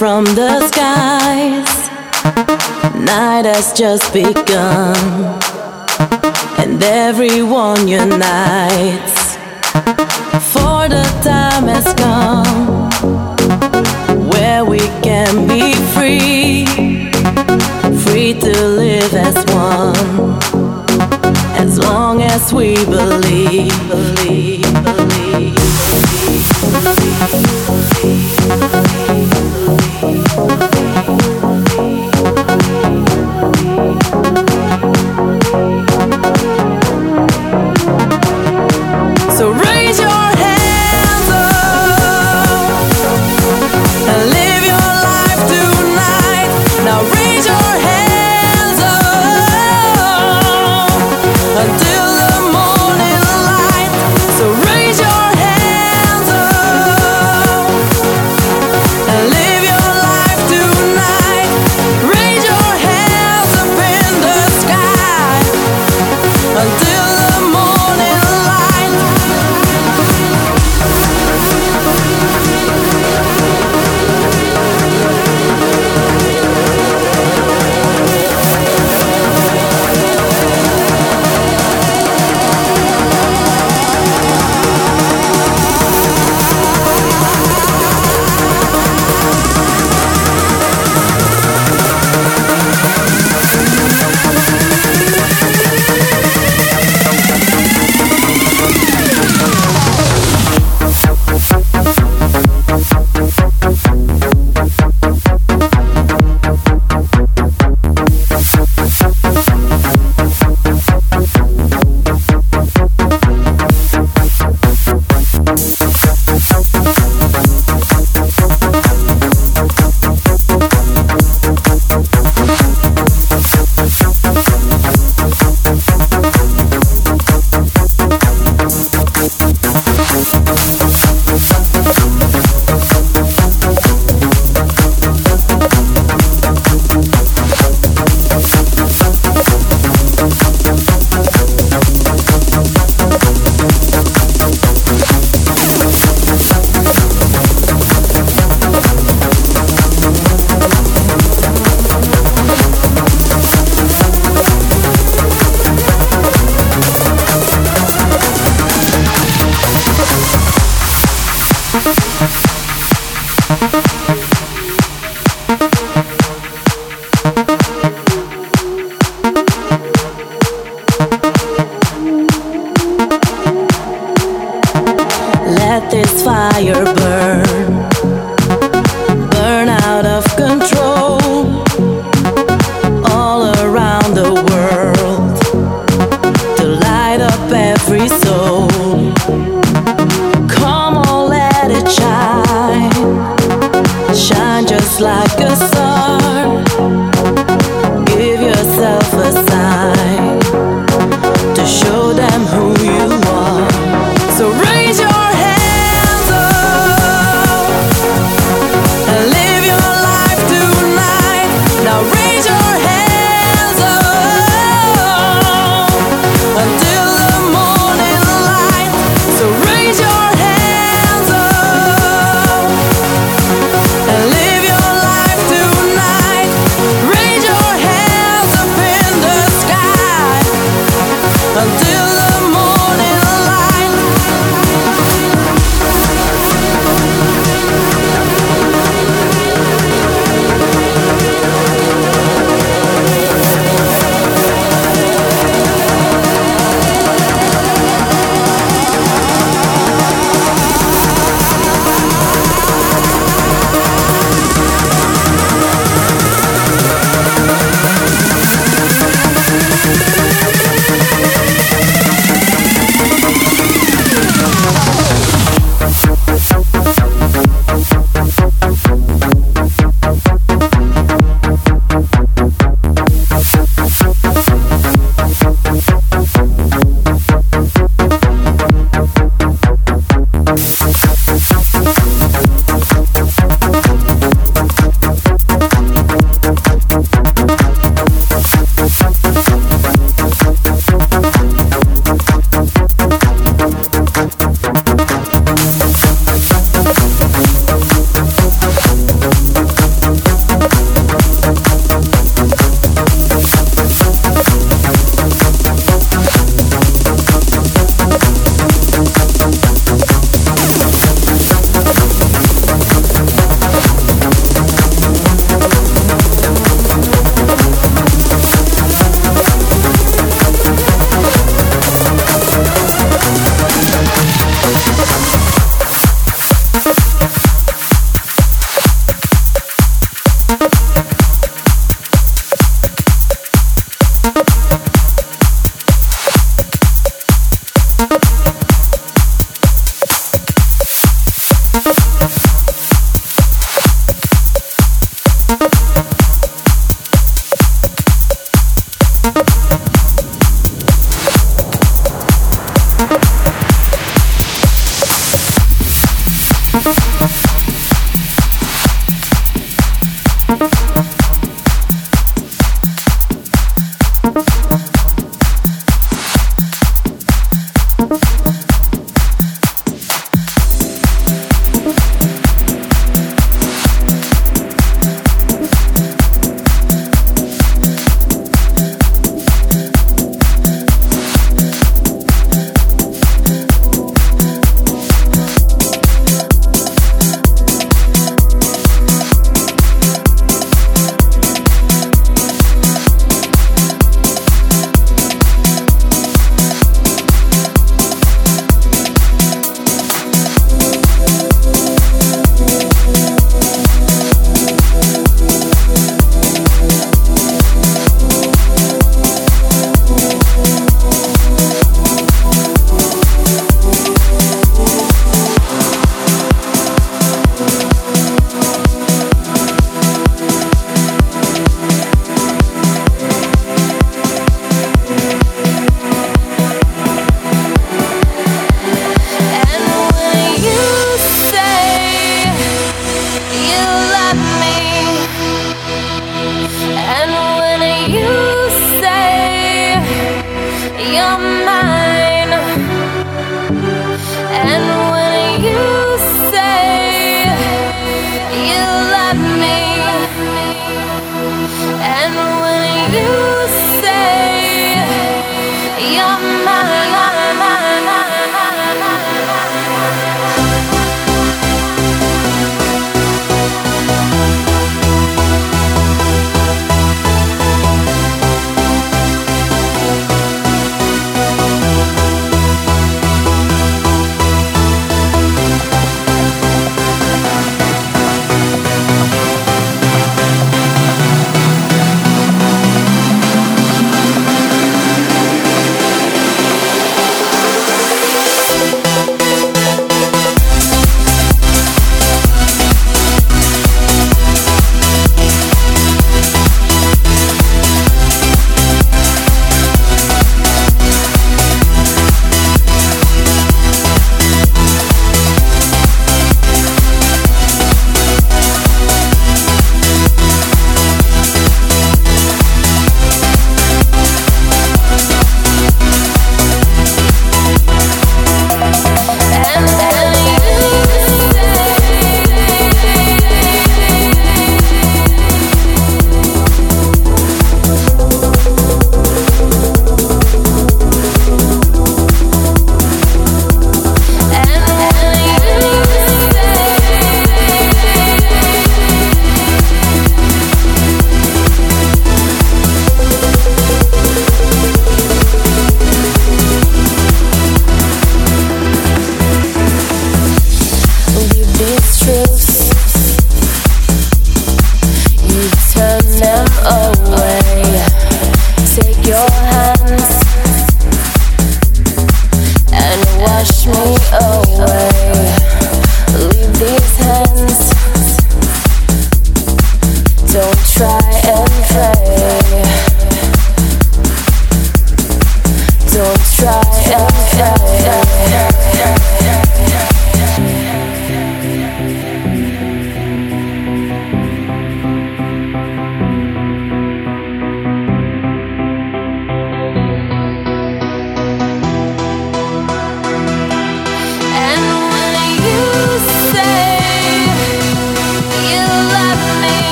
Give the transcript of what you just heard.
from the skies. Night has just begun, and everyone unites. For the time has come where we can be free, free to live as one. As long as we believe, believe, believe.